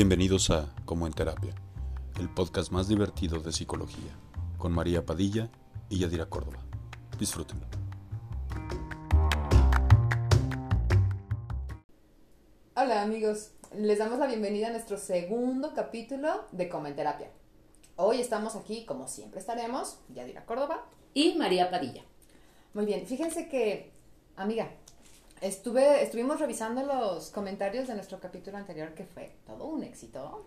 Bienvenidos a Como en Terapia, el podcast más divertido de psicología, con María Padilla y Yadira Córdoba. Disfrútenlo. Hola amigos, les damos la bienvenida a nuestro segundo capítulo de Como en Terapia. Hoy estamos aquí, como siempre estaremos, Yadira Córdoba. y María Padilla. Muy bien, fíjense que, amiga, estuve, estuvimos revisando los comentarios de nuestro capítulo anterior, que fue todo un éxito.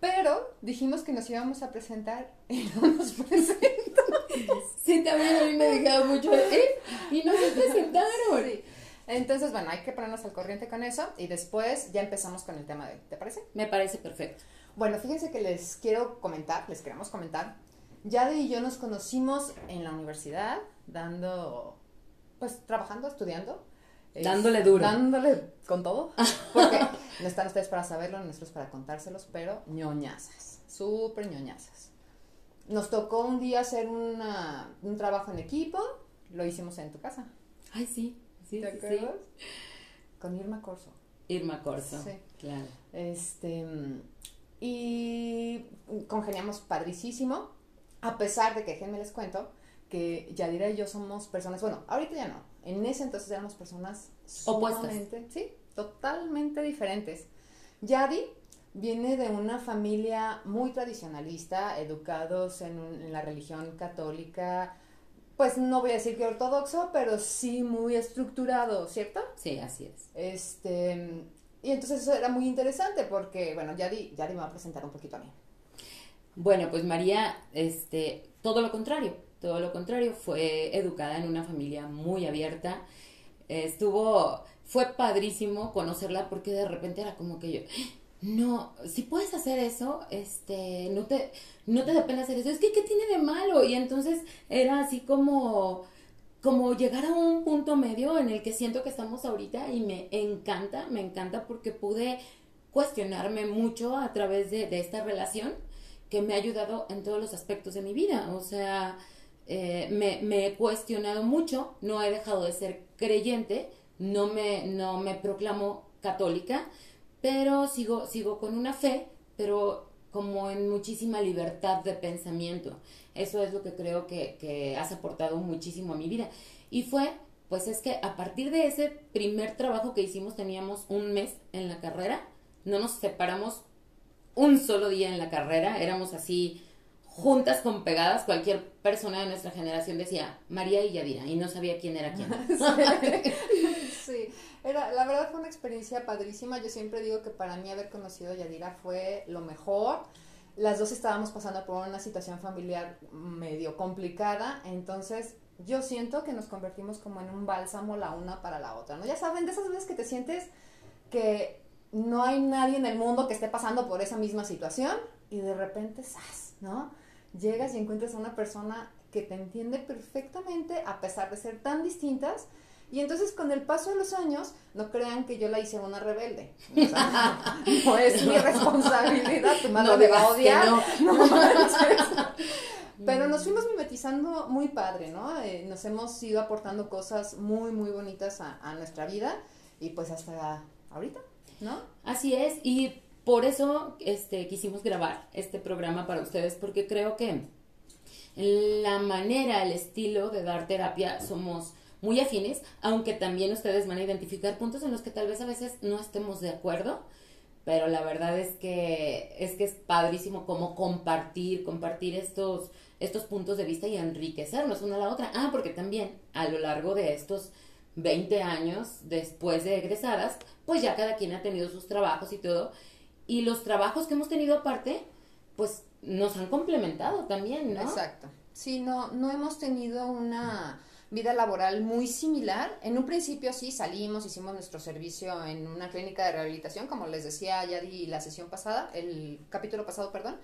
Pero dijimos que nos íbamos a presentar y no nos presentamos. Sí, también a mí me dejaba mucho, ¿eh? Y no se presentaron. Sí. Entonces, bueno, hay que ponernos al corriente con eso y después ya empezamos con el tema de hoy. ¿Te parece? Me parece perfecto. Bueno, fíjense que les quiero comentar, les queremos comentar. Yadi y yo nos conocimos en la universidad, dando, pues trabajando, estudiando. Es- Dándole duro. Dándole con todo. Porque no están ustedes para saberlo, nosotros para contárselos, pero ñoñazas, súper ñoñazas. Nos tocó un día hacer una- un trabajo en equipo, lo hicimos en tu casa. Ay, sí, sí, ¿Te sí, sí. acuerdas? Con Irma Corso. Irma Corso. Sí. Claro. Este, y congeniamos padricísimo, a pesar de que, déjenme les cuento, que Yadira y yo somos personas, bueno, ahorita ya no, en ese entonces éramos personas Opuestas. sí, totalmente diferentes. Yadi viene de una familia muy tradicionalista, educados en la religión católica, pues no voy a decir que ortodoxo, pero sí muy estructurado, ¿cierto? Sí, así es. Este, y entonces eso era muy interesante porque, bueno, Yadi, Yadi me va a presentar un poquito a mí. Bueno, pues María, este, todo lo contrario, todo lo contrario, fue educada en una familia muy abierta. Estuvo, fue padrísimo conocerla porque de repente era como que yo, no, si puedes hacer eso, este, no te, no te da pena hacer eso, es que ¿qué tiene de malo? Y entonces era así como, como llegar a un punto medio en el que siento que estamos ahorita y me encanta, me encanta porque pude cuestionarme mucho a través de, de esta relación que me ha ayudado en todos los aspectos de mi vida. O sea, eh, me, me he cuestionado mucho, no he dejado de ser creyente, no me, no me proclamo católica, pero sigo, sigo con una fe, pero como en muchísima libertad de pensamiento. Eso es lo que creo que, que has aportado muchísimo a mi vida. Y fue, pues es que a partir de ese primer trabajo que hicimos, teníamos un mes en la carrera, no nos separamos un solo día en la carrera, éramos así juntas con pegadas, cualquier persona de nuestra generación decía María y Yadira y no sabía quién era quién. Sí, era, la verdad fue una experiencia padrísima. Yo siempre digo que para mí haber conocido a Yadira fue lo mejor. Las dos estábamos pasando por una situación familiar medio complicada, entonces yo siento que nos convertimos como en un bálsamo la una para la otra, ¿no? Ya saben, de esas veces que te sientes que no hay nadie en el mundo que esté pasando por esa misma situación y de repente, ¡zas! ¿no? Llegas y encuentras a una persona que te entiende perfectamente a pesar de ser tan distintas y entonces con el paso de los años, no crean que yo la hice una rebelde. O sea, no es mi responsabilidad, tu madre No me va a odiar. no. Pero nos fuimos mimetizando muy padre, ¿no? Eh, nos hemos ido aportando cosas muy, muy bonitas a, a nuestra vida y pues hasta ahorita, ¿no? Así es, y por eso este, quisimos grabar este programa para ustedes, porque creo que la manera, el estilo de dar terapia somos muy afines, aunque también ustedes van a identificar puntos en los que tal vez a veces no estemos de acuerdo, pero la verdad es que es que es padrísimo como compartir, compartir estos estos puntos de vista y enriquecernos una a la otra. Ah, porque también a lo largo de estos 20 años después de egresadas, pues ya cada quien ha tenido sus trabajos y todo, y los trabajos que hemos tenido aparte, pues nos han complementado también, ¿no? Exacto. Sí, no, no hemos tenido una vida laboral muy similar. En un principio sí salimos, hicimos nuestro servicio en una clínica de rehabilitación, como les decía ya la sesión pasada, el capítulo pasado, perdón.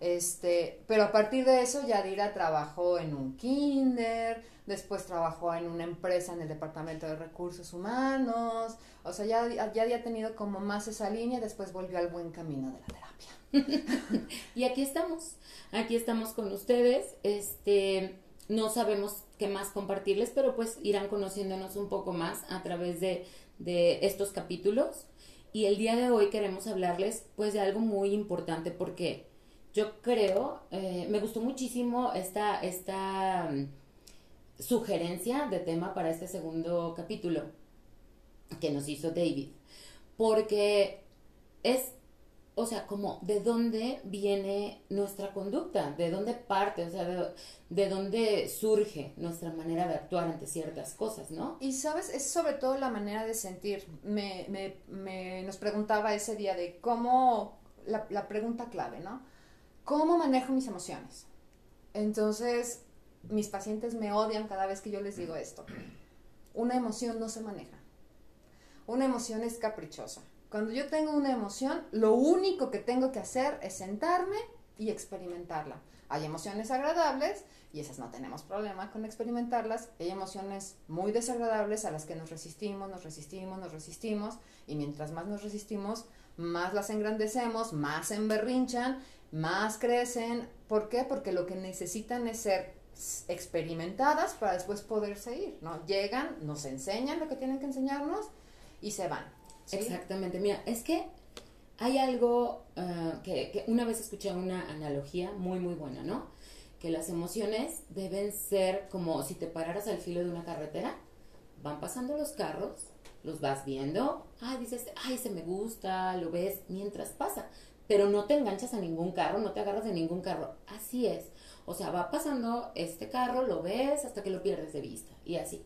Este, pero a partir de eso Yadira trabajó en un kinder, después trabajó en una empresa en el departamento de recursos humanos, o sea, ya, ya había tenido como más esa línea, después volvió al buen camino de la terapia. Y aquí estamos, aquí estamos con ustedes, este, no sabemos qué más compartirles, pero pues irán conociéndonos un poco más a través de, de estos capítulos. Y el día de hoy queremos hablarles pues de algo muy importante porque yo creo, eh, me gustó muchísimo esta, esta mm, sugerencia de tema para este segundo capítulo que nos hizo David, porque es o sea, como de dónde viene nuestra conducta, de dónde parte, o sea, de, dónde surge nuestra manera de actuar ante ciertas cosas, ¿no? Y sabes, es sobre todo la manera de sentir. Me, me, me nos preguntaba ese día de cómo, la, la pregunta clave, ¿no? ¿Cómo manejo mis emociones? Entonces, mis pacientes me odian cada vez que yo les digo esto. Una emoción no se maneja. Una emoción es caprichosa cuando yo tengo una emoción, lo único que tengo que hacer es sentarme y experimentarla. Hay emociones agradables y esas no tenemos problema con experimentarlas. Hay emociones muy desagradables a las que nos resistimos, nos resistimos, nos resistimos y mientras más nos resistimos, más las engrandecemos, más se emberrinchan, más crecen. ¿Por qué? Porque lo que necesitan es ser experimentadas para después poderse ir, ¿no? Llegan, nos enseñan lo que tienen que enseñarnos y se van. Exactamente, mira, es que hay algo ah, que, una vez escuché una analogía muy, muy buena, ¿no? Que las emociones deben ser como si te pararas al filo de una carretera, van pasando los carros, los vas viendo, ay, dices, ay, ese me gusta, lo ves mientras pasa, pero no te enganchas a ningún carro, no te agarras de ningún carro, así es. O sea, va pasando este carro, lo ves hasta que lo pierdes de vista y así.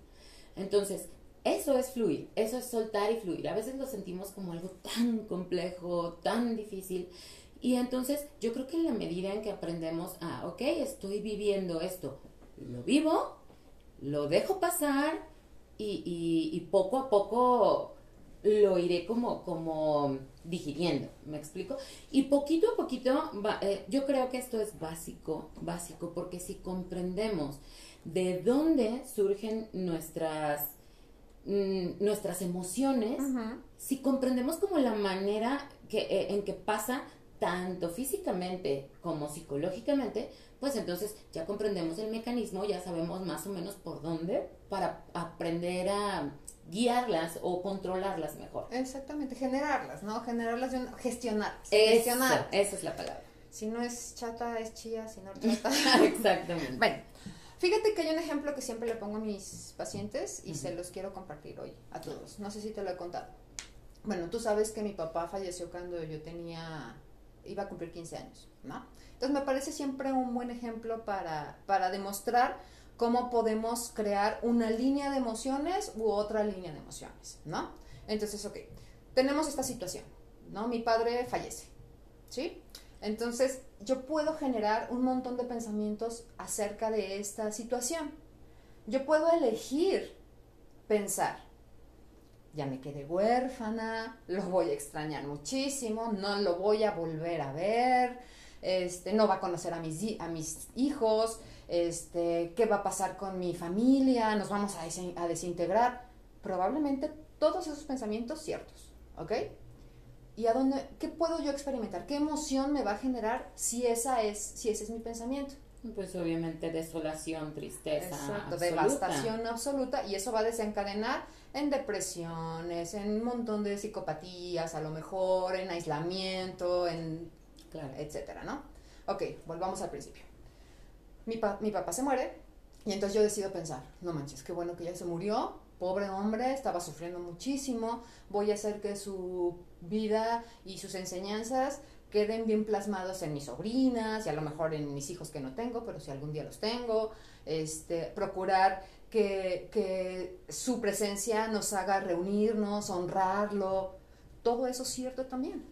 Entonces, eso es fluir, eso es soltar y fluir. A veces lo sentimos como algo tan complejo, tan difícil. Y entonces yo creo que en la medida en que aprendemos a, ok, estoy viviendo esto, lo vivo, lo dejo pasar y, poco a poco lo iré como, como digiriendo, ¿me explico? Y poquito a poquito, eh, yo creo que esto es básico, básico, porque si comprendemos de dónde surgen nuestras Mm, nuestras emociones, si comprendemos como la manera que, eh, en que pasa tanto físicamente como psicológicamente, pues entonces ya comprendemos el mecanismo, ya sabemos más o menos por dónde para aprender a guiarlas o controlarlas mejor. Exactamente, generarlas, ¿no? Generarlas, gestionarlas. Gestionar. Esa es la palabra. Si no es chata, es chía, si no es chata. Exactamente. bueno, Fíjate que hay un ejemplo que siempre le pongo a mis pacientes y se los quiero compartir hoy a todos. No sé si te lo he contado. Bueno, tú sabes que mi papá falleció cuando yo tenía, iba a cumplir 15 años, ¿no? Entonces me parece siempre un buen ejemplo para, para demostrar cómo podemos crear una línea de emociones u otra línea de emociones, ¿no? Entonces, ok, tenemos esta situación, ¿no? Mi padre fallece, ¿sí? Entonces, yo puedo generar un montón de pensamientos acerca de esta situación. Yo puedo elegir pensar, ya me quedé huérfana, lo voy a extrañar muchísimo, no lo voy a volver a ver, este, no va a conocer a mis, a mis hijos, este, qué va a pasar con mi familia, nos vamos a, a desintegrar. Probablemente todos esos pensamientos ciertos, ¿ok? y a dónde, qué puedo yo experimentar, qué emoción me va a generar si esa es, si ese es mi pensamiento. Pues obviamente desolación, tristeza. Exacto, devastación absoluta y eso va a desencadenar en depresiones, en un montón de psicopatías, a lo mejor en aislamiento, en claro. etcétera, ¿no? Ok, volvamos al principio. Mi, mi papá se muere y entonces yo decido pensar, no manches, qué bueno que ya se murió, pobre hombre, estaba sufriendo muchísimo, voy a hacer que su vida y sus enseñanzas queden bien plasmados en mis sobrinas y a lo mejor en mis hijos que no tengo, pero si algún día los tengo, este, procurar que, que su presencia nos haga reunirnos, honrarlo, todo eso es cierto también,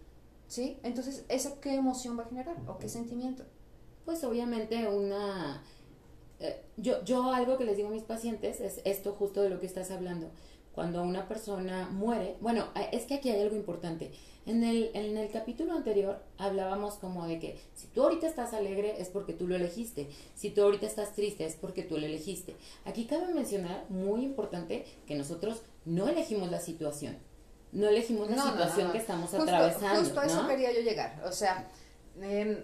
¿sí? Entonces, ¿eso qué emoción va a generar o qué sentimiento? Pues obviamente una eh, yo, yo algo que les digo a mis pacientes es esto justo de lo que estás hablando. Cuando una persona muere, bueno, eh, es que aquí hay algo importante. En el, en el capítulo anterior hablábamos como de que si tú ahorita estás alegre es porque tú lo elegiste, si tú ahorita estás triste es porque tú lo elegiste. Aquí cabe mencionar, muy importante, que nosotros no elegimos la situación, no elegimos la situación que estamos atravesando. Justo a eso quería yo llegar. O sea, em,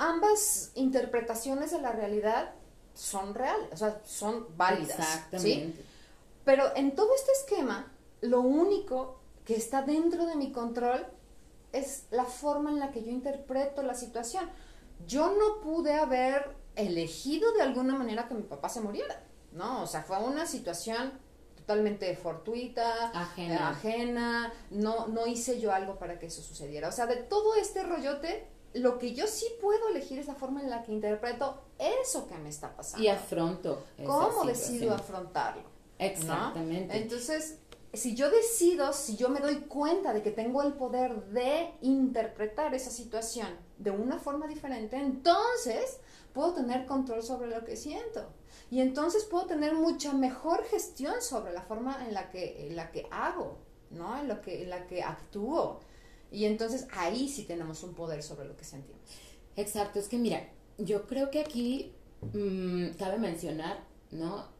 ambas interpretaciones de la realidad son reales, o sea, son válidas. Exactamente. Pero en todo este esquema, lo único que está dentro de mi control es la forma en la que yo interpreto la situación. Yo no pude haber elegido de alguna manera que mi papá se muriera, ¿no? O sea, fue una situación totalmente fortuita, Ajena. ajena, no, no hice yo algo para que eso sucediera. O sea, de todo este rollote, lo que yo sí puedo elegir es la forma en la que interpreto eso que me está pasando. Y afronto. esa ¿Cómo decido afrontarlo? ¿No? Exactamente. Entonces, si yo decido, si yo me doy cuenta de que tengo el poder de interpretar esa situación de una forma diferente, entonces puedo tener control sobre lo que siento. Y entonces puedo tener mucha mejor gestión sobre la forma en la que, en la que hago, ¿no? En, lo que, en la que actúo. Y entonces ahí sí tenemos un poder sobre lo que sentimos. Exacto, es que mira, yo creo que aquí mm, cabe mencionar, ¿no?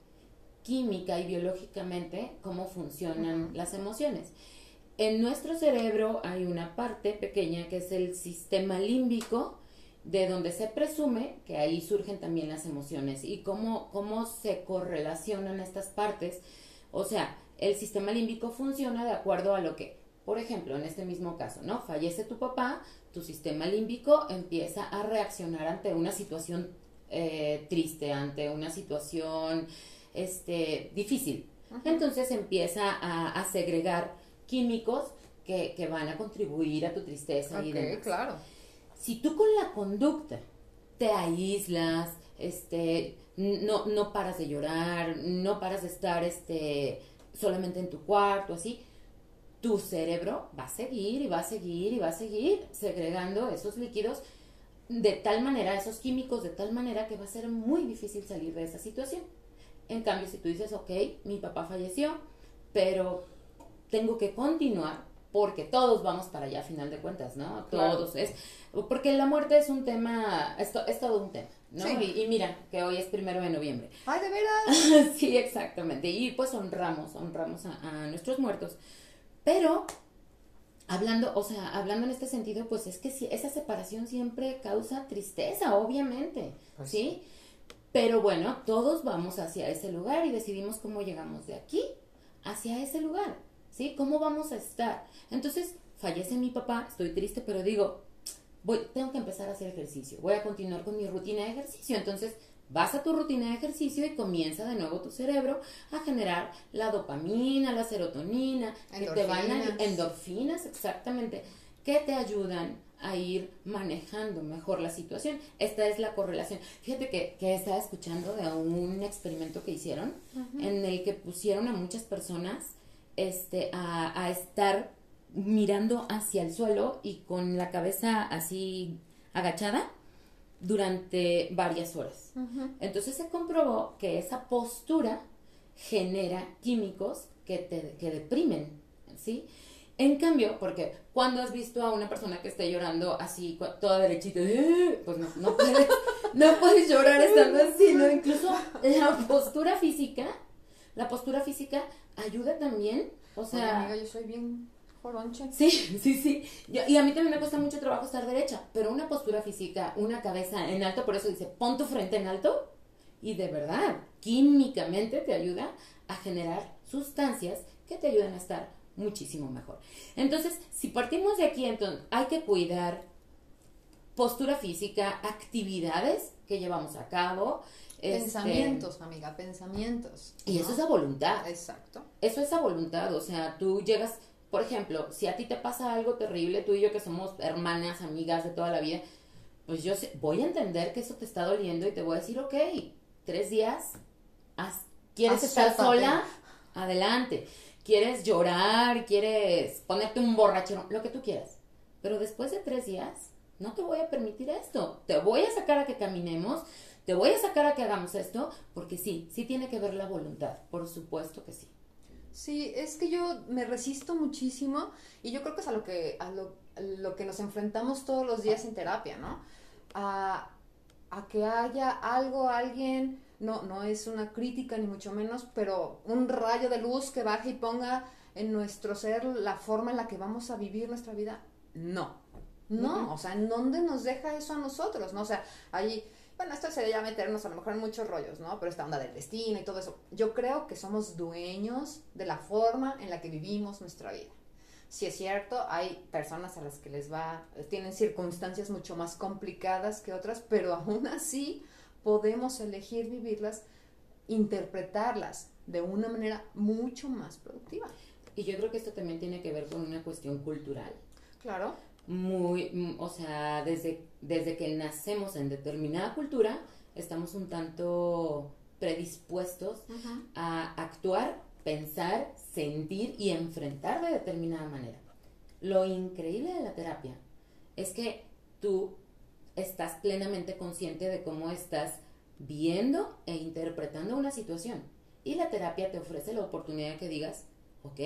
Química y biológicamente cómo funcionan las emociones. En nuestro cerebro hay una parte pequeña que es el sistema límbico, de donde se presume que ahí surgen también las emociones y cómo, cómo se correlacionan estas partes. O sea, el sistema límbico funciona de acuerdo a lo que, por ejemplo, en este mismo caso, ¿no? Fallece tu papá, tu sistema límbico empieza a reaccionar ante una situación eh, triste, ante una situación este, difícil. Entonces empieza a, a segregar químicos que, que van a contribuir a tu tristeza y demás claro. si tú con la conducta te aíslas, este, no, no paras de llorar, no paras de estar este, solamente en tu cuarto, así, tu cerebro va a seguir y va a seguir y va a seguir segregando esos líquidos de tal manera, esos químicos, de tal manera que va a ser muy difícil salir de esa situación. En cambio, si tú dices, ok, mi papá falleció, pero tengo que continuar porque todos vamos para allá a final de cuentas, ¿no? Claro. Todos es porque la muerte es un tema, es, to- es todo un tema, ¿no? Sí. Y, y mira que hoy es primero de noviembre. Ay, de veras. sí, exactamente. Y pues honramos, honramos a, a nuestros muertos. Pero hablando, o sea, hablando en este sentido, pues es que sí, esa separación siempre causa tristeza, obviamente, Pues ¿sí? Pero bueno, todos vamos hacia ese lugar y decidimos cómo llegamos de aquí hacia ese lugar, ¿sí? ¿Cómo vamos a estar? Entonces, fallece mi papá, estoy triste, pero digo, voy, tengo que empezar a hacer ejercicio, voy a continuar con mi rutina de ejercicio. Entonces, vas a tu rutina de ejercicio y comienza de nuevo tu cerebro a generar la dopamina, la serotonina, que te van a Endorfinas. endorfinas, exactamente, que te ayudan a ir manejando mejor la situación. Esta es la correlación. Fíjate que, que estaba escuchando de un experimento que hicieron en el que pusieron a muchas personas este, a, a estar mirando hacia el suelo y con la cabeza así agachada durante varias horas. Entonces se comprobó que esa postura genera químicos que te que deprimen, ¿sí? En cambio, porque cuando has visto a una persona que esté llorando así, toda derechita, "Eh", pues no, no puedes, no puedes llorar estando así, ¿no? Incluso la postura física, la postura física ayuda también, o Oye, sea, amiga, yo soy bien joronche. Sí, sí, sí. Yo- y a mí también me cuesta mucho trabajo estar derecha, pero una postura física, una cabeza en alto, por eso dice, pon tu frente en alto y de verdad, químicamente te ayuda a generar sustancias que te ayudan a estar muchísimo mejor. Entonces, si partimos de aquí, entonces hay que cuidar postura física, actividades que llevamos a cabo. este, Pensamientos, amiga, pensamientos. y eso es a voluntad. Exacto. Eso es a voluntad, o sea, tú llegas, por ejemplo, si a ti te pasa algo terrible, tú y yo que somos hermanas, amigas de toda la vida, pues yo sé- voy a entender que eso te está doliendo y te voy a decir, ok, tres días, haz- ¿quieres estar sola? Adelante. ¿Quieres llorar? ¿Quieres ponerte un borrachero? Lo que tú quieras. Pero después de tres días, no te voy a permitir esto. Te voy a sacar a que caminemos, te voy a sacar a que hagamos esto, porque sí, sí tiene que ver la voluntad, por supuesto que sí. Sí, es que yo me resisto muchísimo y yo creo que es a lo que, a lo, a lo que nos enfrentamos todos los días en terapia, ¿no? A, a que haya algo, alguien, no, no es una crítica ni mucho menos, pero un rayo de luz que baje y ponga en nuestro ser la forma en la que vamos a vivir nuestra vida. No, no, Ujú. o sea, ¿en dónde nos deja eso a nosotros? ¿No? O sea, ahí, bueno, esto sería meternos a lo mejor en muchos rollos, ¿no? Pero esta onda del destino y todo eso. Yo creo que somos dueños de la forma en la que vivimos nuestra vida. Si es cierto, hay personas a las que les va, tienen circunstancias mucho más complicadas que otras, pero aún así podemos elegir vivirlas, interpretarlas de una manera mucho más productiva. Y yo creo que esto también tiene que ver con una cuestión cultural. Claro. Muy, mm, o sea, desde, desde que nacemos en determinada cultura, estamos un tanto predispuestos a actuar, pensar, sentir y enfrentar de determinada manera. Lo increíble de la terapia es que tú estás plenamente consciente de cómo estás viendo e interpretando una situación. Y la terapia te ofrece la oportunidad de que digas, ok,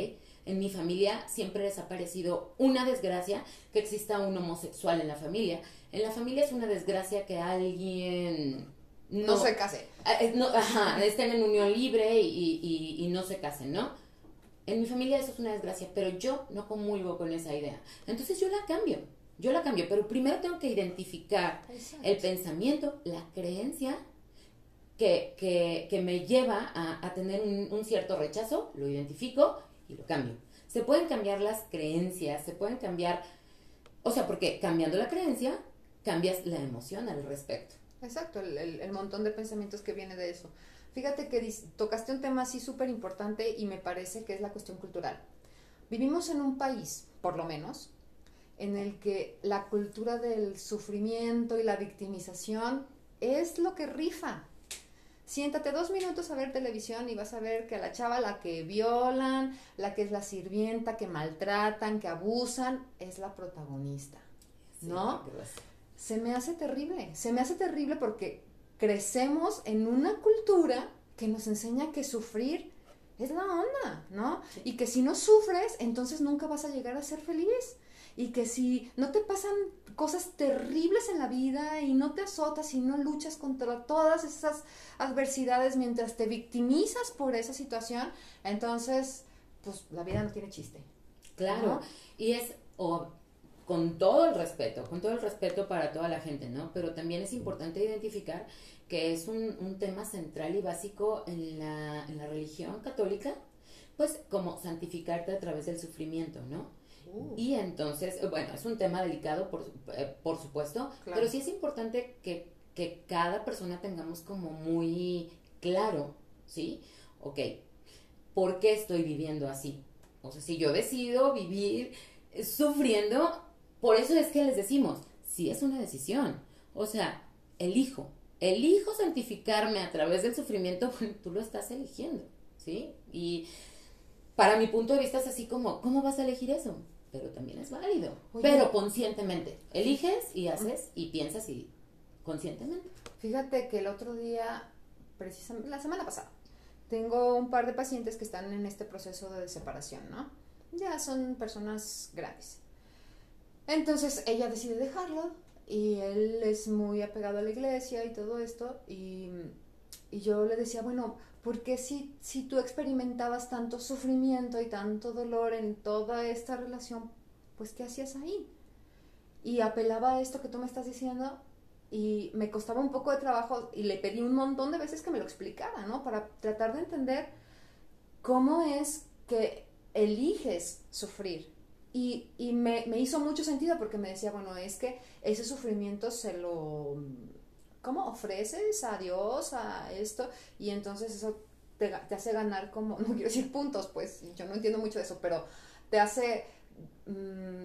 en mi familia siempre ha desaparecido una desgracia que exista un homosexual en la familia. En la familia es una desgracia que alguien no, se case. Ah, no, ajá, estén en unión libre y, no se casen, ¿no? En mi familia eso es una desgracia, pero yo no comulgo con esa idea. Entonces yo la cambio, yo la cambio, pero primero tengo que identificar el pensamiento, la creencia que, que, me lleva a, tener un, un, cierto rechazo, lo identifico y lo cambio. Se pueden cambiar las creencias, se pueden cambiar, o sea, porque cambiando la creencia, cambias la emoción al respecto. Exacto, el, montón de pensamientos que viene de eso. Fíjate que tocaste un tema así súper importante y me parece que es la cuestión cultural. Vivimos en un país, por lo menos, en el que la cultura del sufrimiento y la victimización es lo que rifa. Siéntate dos minutos a ver televisión y vas a ver que a la chava la que violan, la que es la sirvienta, que maltratan, que abusan, es la protagonista. ¿No? se me hace terrible, se me hace terrible porque crecemos en una cultura que nos enseña que sufrir es la onda, ¿no? Y que si no sufres, entonces nunca vas a llegar a ser feliz. Y que si no te pasan cosas terribles en la vida y no te azotas y no luchas contra todas esas adversidades mientras te victimizas por esa situación, entonces, pues la vida no tiene chiste. Claro, y es, con todo el respeto, con todo el respeto para toda la gente, ¿no? Pero también es importante identificar que es un, tema central y básico en la, en la, religión católica, pues como santificarte a través del sufrimiento, ¿no? Uh. Y entonces, bueno, es un tema delicado, por, eh, por supuesto, pero sí es importante que, que cada persona tengamos como muy claro, ¿sí? Ok, ¿por qué estoy viviendo así? O sea, si yo decido vivir sufriendo, por eso es que les decimos, sí es una decisión. O sea, elijo, elijo santificarme a través del sufrimiento, tú lo estás eligiendo, ¿sí? Y para mi punto de vista es así como, ¿cómo vas a elegir eso? Pero también es válido, pero conscientemente. Eliges y haces y piensas y conscientemente. Fíjate que el otro día, precisamente la semana pasada, tengo un par de pacientes que están en este proceso de separación, ¿no? Ya son personas grandes. Entonces ella decide dejarlo y él es muy apegado a la iglesia y todo esto y, yo le decía, bueno, ¿por qué si, si tú experimentabas tanto sufrimiento y tanto dolor en toda esta relación, pues qué hacías ahí? Y apelaba a esto que tú me estás diciendo y me costaba un poco de trabajo y le pedí un montón de veces que me lo explicara, ¿no? Para tratar de entender cómo es que eliges sufrir y, y me, me, hizo mucho sentido porque me decía, bueno, es que ese sufrimiento se lo, ¿cómo ofreces a Dios, a esto? Y entonces eso te, te hace ganar como, no quiero decir puntos, pues yo no entiendo mucho de eso, pero te hace... Mm,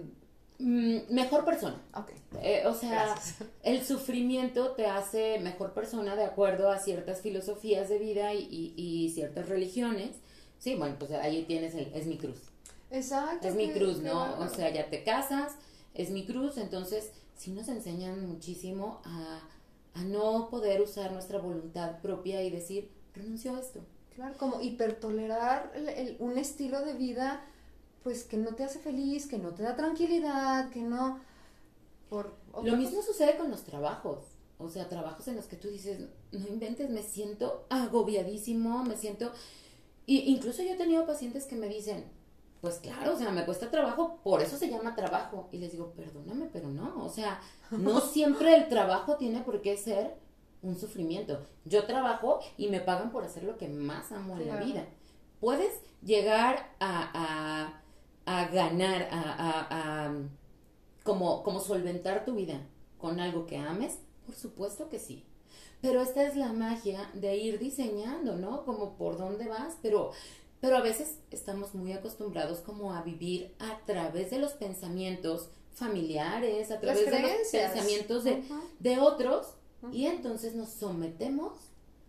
mm, mejor persona. Okay. Eh, o sea, el sufrimiento te hace mejor persona de acuerdo a ciertas filosofías de vida y, y, y ciertas religiones. Sí, bueno, pues ahí tienes el, es mi cruz. Exacto. Es mi cruz, ¿no? O sea, ya te casas, es mi cruz, entonces sí nos enseñan muchísimo a, a no poder usar nuestra voluntad propia y decir, renuncio a esto. Claro, como hipertolerar el, un estilo de vida, pues que no te hace feliz, que no te da tranquilidad, que no... Por Lo mismo sucede con los trabajos. O sea, trabajos en los que tú dices, no inventes, me siento agobiadísimo, me siento... Y incluso yo he tenido pacientes que me dicen, pues claro, o sea, me cuesta trabajo, por eso se llama trabajo. Y les digo, perdóname, pero no, o sea, no siempre el trabajo tiene por qué ser un sufrimiento. Yo trabajo y me pagan por hacer lo que más amo en la vida. Puedes llegar a, a ganar, a, como, como solventar tu vida con algo que ames? Por supuesto que sí. Pero esta es la magia de ir diseñando, ¿no? Como por dónde vas, pero, pero a veces estamos muy acostumbrados como a vivir a través de los pensamientos familiares, a través de los pensamientos de, de otros, y entonces nos sometemos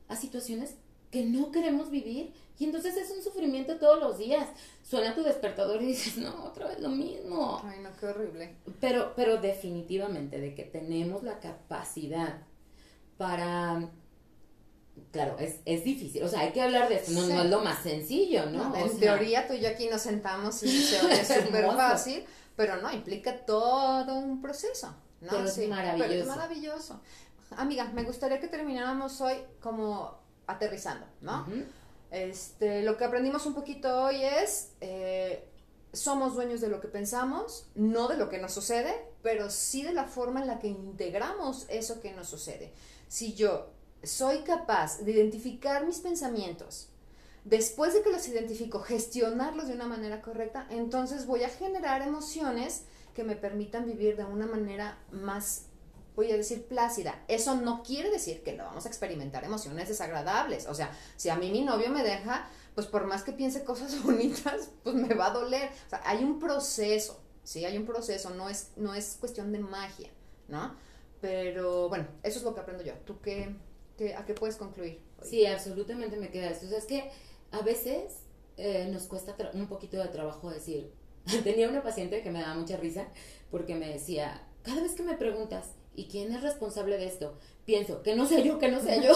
a situaciones que no queremos vivir y entonces es un sufrimiento todos los días. Suena tu despertador y dices, no, otra vez lo mismo. Ay, no, qué horrible. Pero, pero definitivamente de que tenemos la capacidad para... Claro, es, es difícil, o sea, hay que hablar de esto, no, es lo más sencillo, ¿no? en teoría tú y yo aquí nos sentamos y se oye súper fácil, pero no, implica todo un proceso, ¿no? Pero es maravilloso. Pero es maravilloso. Amiga, me gustaría que termináramos hoy como aterrizando, ¿no? Este, lo que aprendimos un poquito hoy es, eh, somos dueños de lo que pensamos, no de lo que nos sucede, pero sí de la forma en la que integramos eso que nos sucede. Si yo soy capaz de identificar mis pensamientos, después de que los identifico, gestionarlos de una manera correcta, entonces voy a generar emociones que me permitan vivir de una manera más voy a decir plácida. Eso no quiere decir que no vamos a experimentar emociones desagradables. O sea, si a mí mi novio me deja, pues por más que piense cosas bonitas, pues me va a doler. O sea, hay un proceso, ¿sí? Hay un proceso, no es, no es cuestión de magia, ¿no? Pero bueno, eso es lo que aprendo yo. ¿Tú qué, a qué puedes concluir? Sí, absolutamente me queda esto. O sea, es que a veces eh, nos cuesta un poquito de trabajo decir. Tenía una paciente que me daba mucha risa porque me decía, cada vez que me preguntas, ¿y quién es responsable de esto? Pienso, que no sé yo, que no sé yo.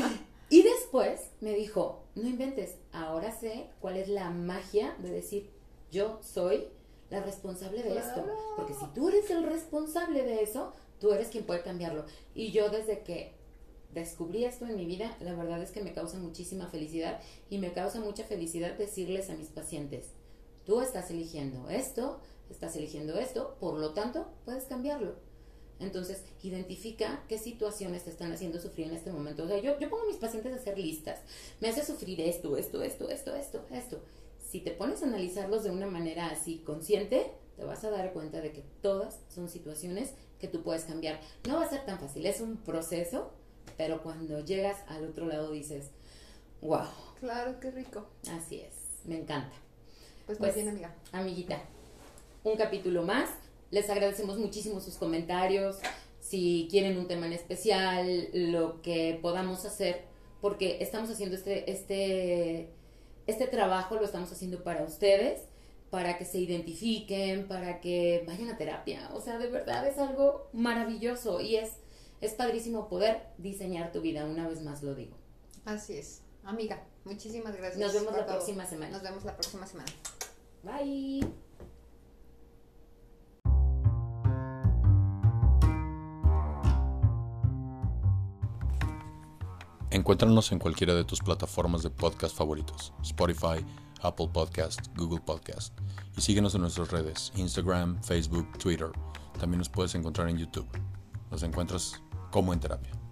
y después me dijo, no inventes, ahora sé cuál es la magia de decir, yo soy la responsable de esto. Porque si tú eres el responsable de eso, tú eres quien puede cambiarlo. Y yo desde que descubrí esto en mi vida, la verdad es que me causa muchísima felicidad y me causa mucha felicidad decirles a mis pacientes, tú estás eligiendo esto, estás eligiendo esto, por lo tanto, puedes cambiarlo. Entonces, identifica qué situaciones te están haciendo sufrir en este momento. O sea, yo, pongo a mis pacientes a hacer listas. Me hace sufrir esto, esto, esto, esto, esto, esto. Si te pones a analizarlos de una manera así consciente, te vas a dar cuenta de que todas son situaciones que tú puedes cambiar. No va a ser tan fácil, es un proceso, pero cuando llegas al otro lado dices, wow. Claro, qué rico. Así es, me encanta. Pues, pues bien, amiga. Amiguita, un capítulo más les agradecemos muchísimo sus comentarios, si quieren un tema en especial, lo que podamos hacer, porque estamos haciendo este, este, este trabajo, lo estamos haciendo para ustedes, para que se identifiquen, para que vayan a terapia. O sea, de verdad es algo maravilloso y es, es padrísimo poder diseñar tu vida, una vez más lo digo. Así es. Amiga, muchísimas gracias. Nos vemos la próxima semana. Nos vemos la próxima semana. Bye. Encuéntranos en cualquiera de tus plataformas de podcast favoritos, Spotify, Apple Podcast, Google Podcast. Y síguenos en nuestras redes, Instagram, Facebook, Twitter. También nos puedes encontrar en YouTube. Nos encuentras como en terapia.